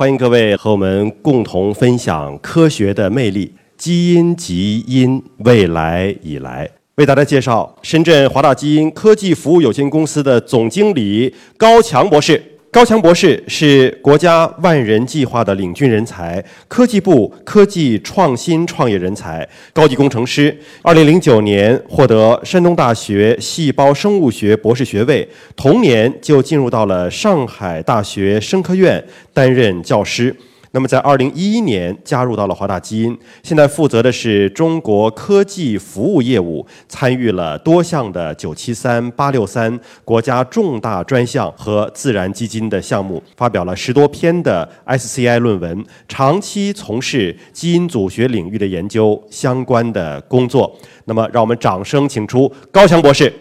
欢迎各位和我们共同分享科学的魅力。基因基因，未来已来。为大家介绍深圳华大基因科技服务有限公司的总经理高强博士。高强博士是国家万人计划的领军人才，科技部科技创新创业人才，高级工程师。二零零九年获得山东大学细胞生物学博士学位，同年就进入到了上海大学生科院担任教师。那么，在二零一一年加入到了华大基因，现在负责的是中国科技服务业务，参与了多项的九七三、八六三国家重大专项和自然基金的项目，发表了十多篇的 SCI 论文，长期从事基因组学领域的研究相关的工作。那么，让我们掌声请出高强博士。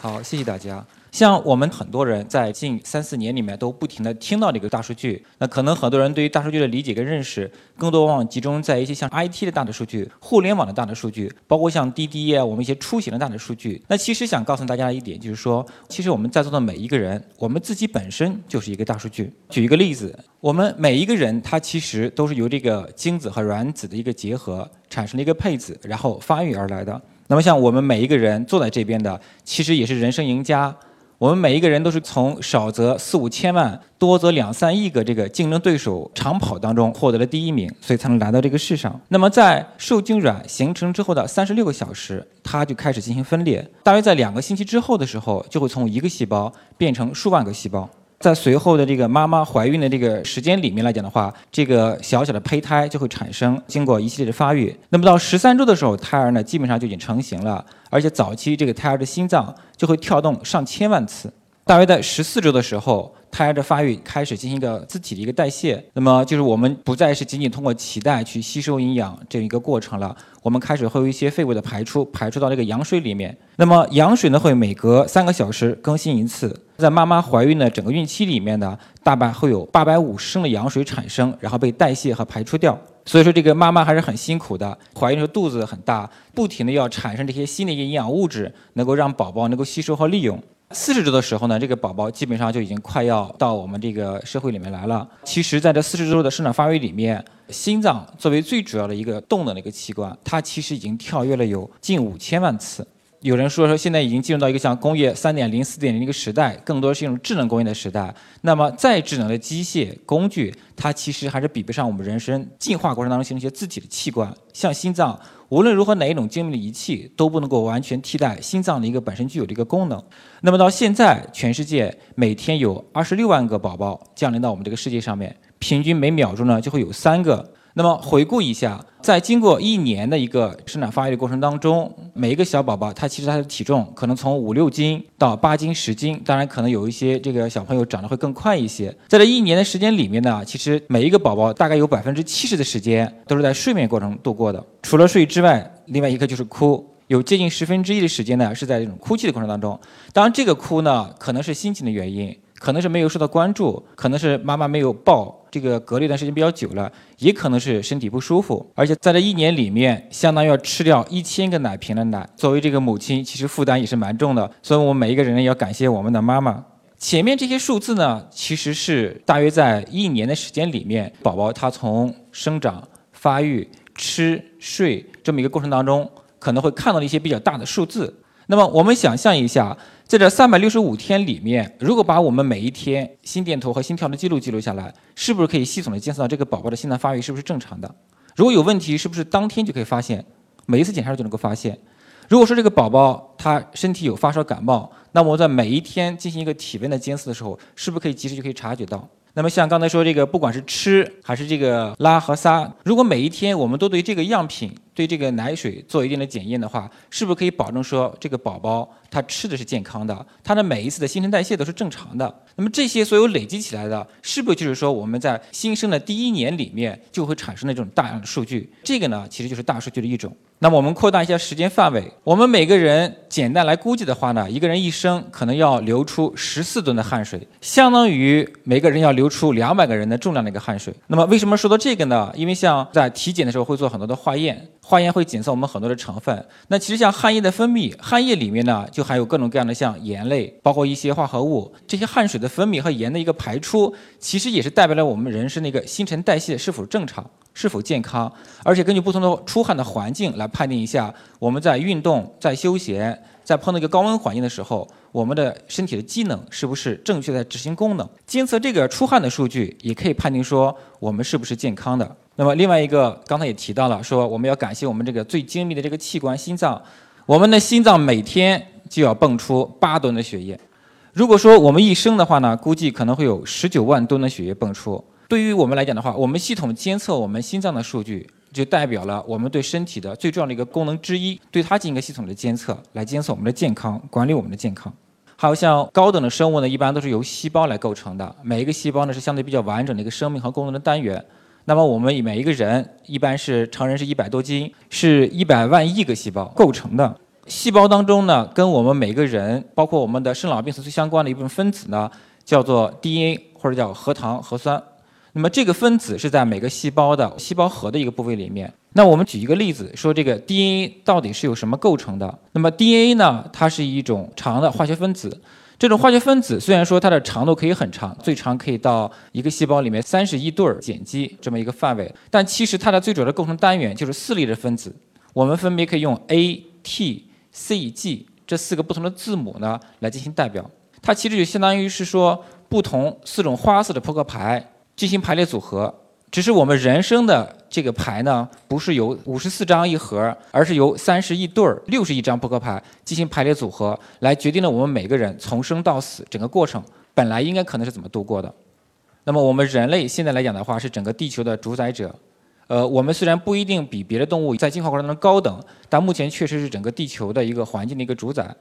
好，谢谢大家。像我们很多人在近三四年里面都不停地听到这个大数据，那可能很多人对于大数据的理解跟认识，更多往往集中在一些像 IT 的大的数据、互联网的大的数据，包括像滴滴啊，我们一些出行的大的数据。那其实想告诉大家一点，就是说，其实我们在座的每一个人，我们自己本身就是一个大数据。举一个例子，我们每一个人他其实都是由这个精子和卵子的一个结合产生了一个配子，然后发育而来的。那么像我们每一个人坐在这边的，其实也是人生赢家。我们每一个人都是从少则四五千万，多则两三亿个这个竞争对手长跑当中获得了第一名，所以才能来到这个世上。那么在受精卵形成之后的三十六个小时，它就开始进行分裂。大约在两个星期之后的时候，就会从一个细胞变成数万个细胞。在随后的这个妈妈怀孕的这个时间里面来讲的话，这个小小的胚胎就会产生，经过一系列的发育。那么到十三周的时候，胎儿呢基本上就已经成型了，而且早期这个胎儿的心脏就会跳动上千万次。大约在十四周的时候，胎儿的发育开始进行一个自体的一个代谢，那么就是我们不再是仅仅通过脐带去吸收营养这样一个过程了，我们开始会有一些废物的排出，排出到这个羊水里面。那么羊水呢会每隔三个小时更新一次，在妈妈怀孕的整个孕期里面呢，大半会有八百五十升的羊水产生，然后被代谢和排出掉。所以说这个妈妈还是很辛苦的，怀孕的时候肚子很大，不停的要产生这些新的一些营养物质，能够让宝宝能够吸收和利用。四十周的时候呢，这个宝宝基本上就已经快要到我们这个社会里面来了。其实，在这四十周的生长发育里面，心脏作为最主要的一个动的那个器官，它其实已经跳跃了有近五千万次。有人说说现在已经进入到一个像工业三点零、四点零一个时代，更多是一种智能工业的时代。那么再智能的机械工具，它其实还是比不上我们人生进化过程当中形成一些自己的器官，像心脏。无论如何哪一种精密的仪器都不能够完全替代心脏的一个本身具有的一个功能。那么到现在，全世界每天有二十六万个宝宝降临到我们这个世界上面，平均每秒钟呢就会有三个。那么回顾一下，在经过一年的一个生长发育的过程当中，每一个小宝宝他其实他的体重可能从五六斤到八斤、十斤，当然可能有一些这个小朋友长得会更快一些。在这一年的时间里面呢，其实每一个宝宝大概有百分之七十的时间都是在睡眠过程度过的，除了睡之外，另外一个就是哭，有接近十分之一的时间呢是在这种哭泣的过程当中。当然，这个哭呢可能是心情的原因。可能是没有受到关注，可能是妈妈没有抱，这个隔离一段时间比较久了，也可能是身体不舒服，而且在这一年里面，相当于要吃掉一千个奶瓶的奶。作为这个母亲，其实负担也是蛮重的，所以我们每一个人也要感谢我们的妈妈。前面这些数字呢，其实是大约在一年的时间里面，宝宝他从生长、发育、吃、睡这么一个过程当中，可能会看到的一些比较大的数字。那么我们想象一下。在这三百六十五天里面，如果把我们每一天心电图和心跳的记录记录下来，是不是可以系统的监测到这个宝宝的心脏发育是不是正常的？如果有问题，是不是当天就可以发现？每一次检查就能够发现？如果说这个宝宝他身体有发烧感冒，那么我在每一天进行一个体温的监测的时候，是不是可以及时就可以察觉到？那么像刚才说这个，不管是吃还是这个拉和撒，如果每一天我们都对这个样品。对这个奶水做一定的检验的话，是不是可以保证说这个宝宝他吃的是健康的，他的每一次的新陈代谢都是正常的？那么这些所有累积起来的，是不是就是说我们在新生的第一年里面就会产生的这种大量的数据？这个呢，其实就是大数据的一种。那么我们扩大一下时间范围，我们每个人简单来估计的话呢，一个人一生可能要流出十四吨的汗水，相当于每个人要流出两百个人的重量的一个汗水。那么为什么说到这个呢？因为像在体检的时候会做很多的化验。化验会检测我们很多的成分。那其实像汗液的分泌，汗液里面呢就含有各种各样的像盐类，包括一些化合物。这些汗水的分泌和盐的一个排出，其实也是代表了我们人身那个新陈代谢是否正常、是否健康。而且根据不同的出汗的环境来判定一下，我们在运动、在休闲、在碰到一个高温环境的时候。我们的身体的机能是不是正确在执行功能？监测这个出汗的数据，也可以判定说我们是不是健康的。那么另外一个，刚才也提到了，说我们要感谢我们这个最精密的这个器官——心脏。我们的心脏每天就要泵出八吨的血液。如果说我们一生的话呢，估计可能会有十九万吨的血液泵出。对于我们来讲的话，我们系统监测我们心脏的数据。就代表了我们对身体的最重要的一个功能之一，对它进行一个系统的监测，来监测我们的健康，管理我们的健康。还有像高等的生物呢，一般都是由细胞来构成的，每一个细胞呢是相对比较完整的一个生命和功能的单元。那么我们每一个人一般是成人是一百多斤，是一百万亿个细胞构成的。细胞当中呢，跟我们每个人，包括我们的生老病死最相关的一部分分子呢，叫做 DNA 或者叫核糖核酸。那么这个分子是在每个细胞的细胞核的一个部位里面。那我们举一个例子，说这个 DNA 到底是由什么构成的？那么 DNA 呢，它是一种长的化学分子。这种化学分子虽然说它的长度可以很长，最长可以到一个细胞里面三十一对儿碱基这么一个范围，但其实它的最主要的构成单元就是四类的分子。我们分别可以用 A、T、C、G 这四个不同的字母呢来进行代表。它其实就相当于是说不同四种花色的扑克牌。进行排列组合，只是我们人生的这个牌呢，不是由五十四张一盒，而是由三十一对儿、六十亿张扑克牌进行排列组合，来决定了我们每个人从生到死整个过程本来应该可能是怎么度过的。那么我们人类现在来讲的话，是整个地球的主宰者。呃，我们虽然不一定比别的动物在进化过程当中高等，但目前确实是整个地球的一个环境的一个主宰。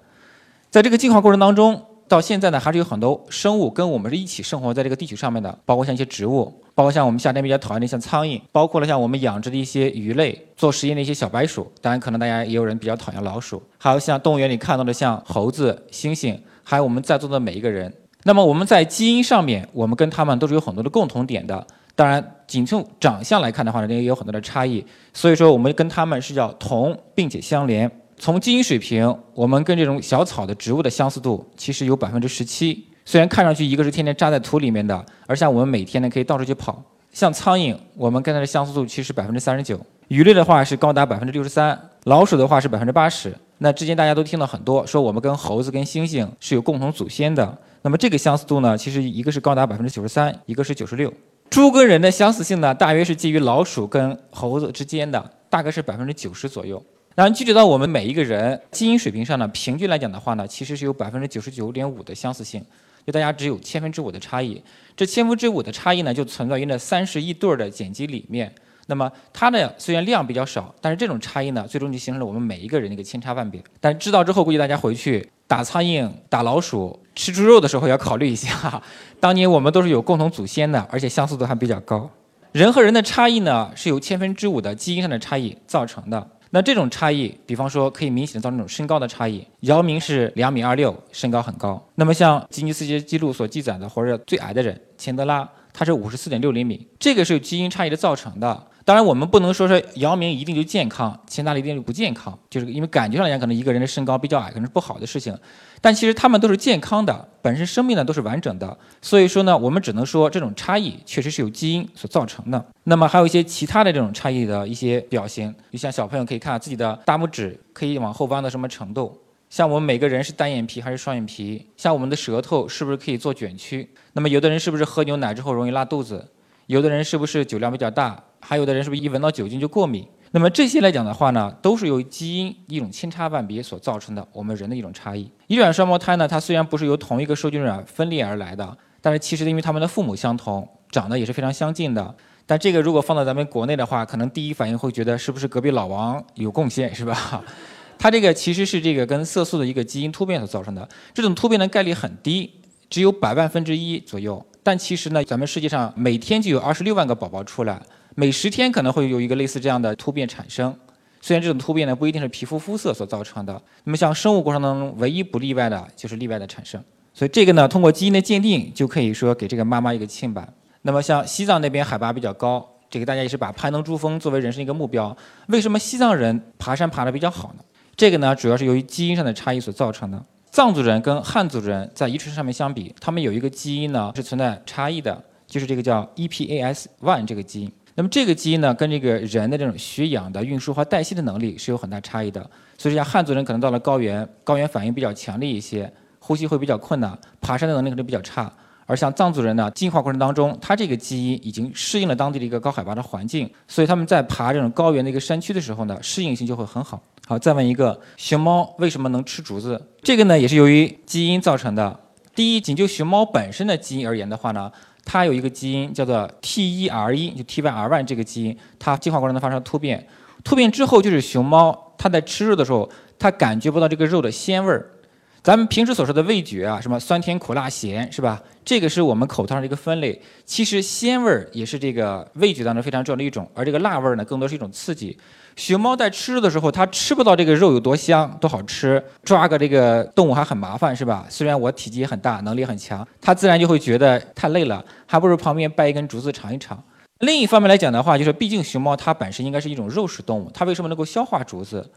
在这个进化过程当中。到现在呢，还是有很多生物跟我们是一起生活在这个地球上面的，包括像一些植物，包括像我们夏天比较讨厌的像苍蝇，包括了像我们养殖的一些鱼类，做实验的一些小白鼠。当然，可能大家也有人比较讨厌老鼠，还有像动物园里看到的像猴子、猩猩，还有我们在座的每一个人。那么我们在基因上面，我们跟他们都是有很多的共同点的。当然，仅从长相来看的话呢，也有很多的差异。所以说，我们跟他们是叫同并且相连。从基因水平，我们跟这种小草的植物的相似度其实有百分之十七。虽然看上去一个是天天扎在土里面的，而像我们每天呢可以到处去跑。像苍蝇，我们跟它的相似度其实百分之三十九。鱼类的话是高达百分之六十三，老鼠的话是百分之八十。那之前大家都听到很多说我们跟猴子跟猩猩是有共同祖先的。那么这个相似度呢，其实一个是高达百分之九十三，一个是九十六。猪跟人的相似性呢，大约是基于老鼠跟猴子之间的，大概是百分之九十左右。然后具体到我们每一个人基因水平上呢，平均来讲的话呢，其实是有百分之九十九点五的相似性，就大家只有千分之五的差异。这千分之五的差异呢，就存在于那三十亿对儿的碱基里面。那么它的虽然量比较少，但是这种差异呢，最终就形成了我们每一个人的一个千差万别。但知道之后，估计大家回去打苍蝇、打老鼠、吃猪肉的时候要考虑一下，当年我们都是有共同祖先的，而且相似度还比较高。人和人的差异呢，是由千分之五的基因上的差异造成的。那这种差异，比方说可以明显的造成这种身高的差异。姚明是两米二六，身高很高。那么像吉尼斯世界纪录所记载的，活着最矮的人钱德拉，他是五十四点六厘米。这个是由基因差异的造成的。当然，我们不能说说姚明一定就健康，钱德拉一定就不健康，就是因为感觉上来讲，可能一个人的身高比较矮，可能是不好的事情。但其实他们都是健康的，本身生命呢都是完整的。所以说呢，我们只能说这种差异确实是由基因所造成的。那么还有一些其他的这种差异的一些表现，就像小朋友可以看自己的大拇指可以往后弯到什么程度，像我们每个人是单眼皮还是双眼皮，像我们的舌头是不是可以做卷曲，那么有的人是不是喝牛奶之后容易拉肚子，有的人是不是酒量比较大。还有的人是不是一闻到酒精就过敏？那么这些来讲的话呢，都是由基因一种千差万别所造成的，我们人的一种差异。异卵双胞胎呢，它虽然不是由同一个受精卵分裂而来的，但是其实因为他们的父母相同，长得也是非常相近的。但这个如果放到咱们国内的话，可能第一反应会觉得是不是隔壁老王有贡献，是吧？它这个其实是这个跟色素的一个基因突变所造成的，这种突变的概率很低，只有百万分之一左右。但其实呢，咱们世界上每天就有二十六万个宝宝出来。每十天可能会有一个类似这样的突变产生，虽然这种突变呢不一定是皮肤肤色所造成的，那么像生物过程当中唯一不例外的就是例外的产生，所以这个呢通过基因的鉴定就可以说给这个妈妈一个清白。那么像西藏那边海拔比较高，这个大家也是把攀登珠峰作为人生一个目标。为什么西藏人爬山爬得比较好呢？这个呢，主要是由于基因上的差异所造成的。藏族人跟汉族人在遗传上面相比，他们有一个基因呢是存在差异的，就是这个叫 EPAS1 这个基因。那么这个基因呢，跟这个人的这种血氧的运输和代谢的能力是有很大差异的。所以像汉族人可能到了高原，高原反应比较强烈一些，呼吸会比较困难，爬山的能力可能比较差。而像藏族人呢，进化过程当中，他这个基因已经适应了当地的一个高海拔的环境，所以他们在爬这种高原的一个山区的时候呢，适应性就会很好。好，再问一个，熊猫为什么能吃竹子？这个呢，也是由于基因造成的。第一，仅就熊猫本身的基因而言的话呢，它有一个基因叫做 T1R1，就 T1R1 这个基因，它进化过程中发生突变，突变之后就是熊猫它在吃肉的时候，它感觉不到这个肉的鲜味儿。咱们平时所说的味觉啊，什么酸甜苦辣咸，是吧？这个是我们口头上的一个分类。其实鲜味儿也是这个味觉当中非常重要的一种，而这个辣味儿呢，更多是一种刺激。熊猫在吃肉的时候，它吃不到这个肉有多香、多好吃，抓个这个动物还很麻烦，是吧？虽然我体积也很大，能力很强，它自然就会觉得太累了，还不如旁边掰一根竹子尝一尝。另一方面来讲的话，就是毕竟熊猫它本身应该是一种肉食动物，它为什么能够消化竹子？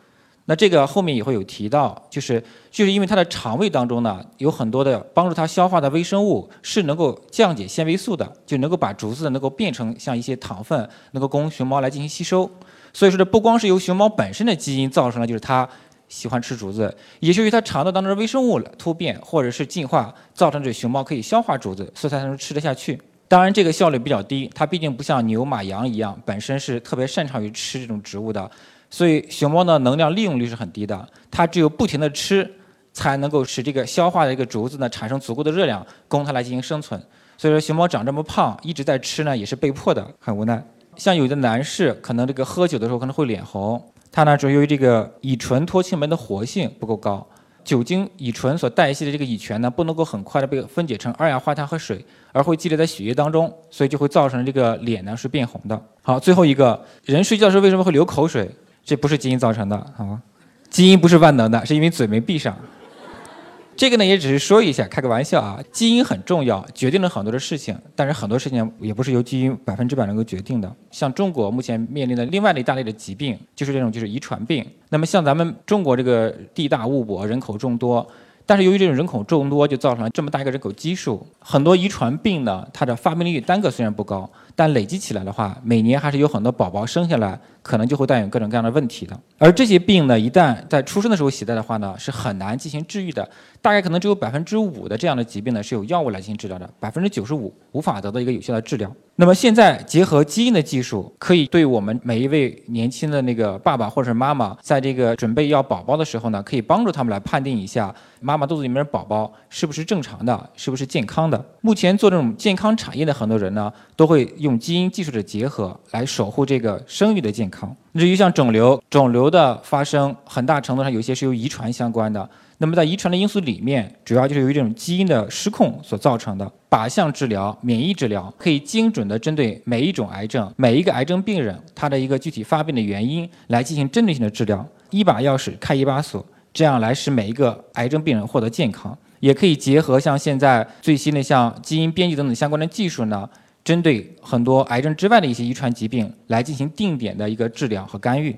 那这个后面也会有提到，就是就是因为它的肠胃当中呢，有很多的帮助它消化的微生物是能够降解纤维素的，就能够把竹子能够变成像一些糖分，能够供熊猫来进行吸收。所以说，这不光是由熊猫本身的基因造成了，就是它喜欢吃竹子，也是由它肠道当中的微生物突变或者是进化，造成这熊猫可以消化竹子，所以它才能吃得下去。当然，这个效率比较低，它毕竟不像牛、马、羊一样，本身是特别擅长于吃这种植物的。所以熊猫的能量利用率是很低的，它只有不停地吃，才能够使这个消化的一个竹子呢产生足够的热量，供它来进行生存。所以说熊猫长这么胖，一直在吃呢，也是被迫的，很无奈。像有的男士可能这个喝酒的时候可能会脸红，他呢主要由于这个乙醇脱氢酶的活性不够高，酒精乙醇所代谢的这个乙醛呢不能够很快的被分解成二氧化碳和水，而会积累在血液当中，所以就会造成这个脸呢是变红的。好，最后一个人睡觉时为什么会流口水？这不是基因造成的，好吗？基因不是万能的，是因为嘴没闭上。这个呢，也只是说一下，开个玩笑啊。基因很重要，决定了很多的事情，但是很多事情也不是由基因百分之百能够决定的。像中国目前面临的另外的一大类的疾病，就是这种就是遗传病。那么像咱们中国这个地大物博，人口众多。但是由于这种人口众多，就造成了这么大一个人口基数，很多遗传病呢，它的发病率单个虽然不高，但累积起来的话，每年还是有很多宝宝生下来，可能就会带有各种各样的问题的。而这些病呢，一旦在出生的时候携带的话呢，是很难进行治愈的。大概可能只有百分之五的这样的疾病呢，是有药物来进行治疗的，百分之九十五无法得到一个有效的治疗。那么现在结合基因的技术，可以对我们每一位年轻的那个爸爸或者是妈妈，在这个准备要宝宝的时候呢，可以帮助他们来判定一下妈妈肚子里面的宝宝是不是正常的，是不是健康的。目前做这种健康产业的很多人呢，都会用基因技术的结合来守护这个生育的健。至于像肿瘤，肿瘤的发生很大程度上有些是由遗传相关的。那么在遗传的因素里面，主要就是由于这种基因的失控所造成的。靶向治疗、免疫治疗可以精准的针对每一种癌症、每一个癌症病人他的一个具体发病的原因来进行针对性的治疗。一把钥匙开一把锁，这样来使每一个癌症病人获得健康。也可以结合像现在最新的像基因编辑等等相关的技术呢，针对很多癌症之外的一些遗传疾病来进行定点的一个治疗和干预。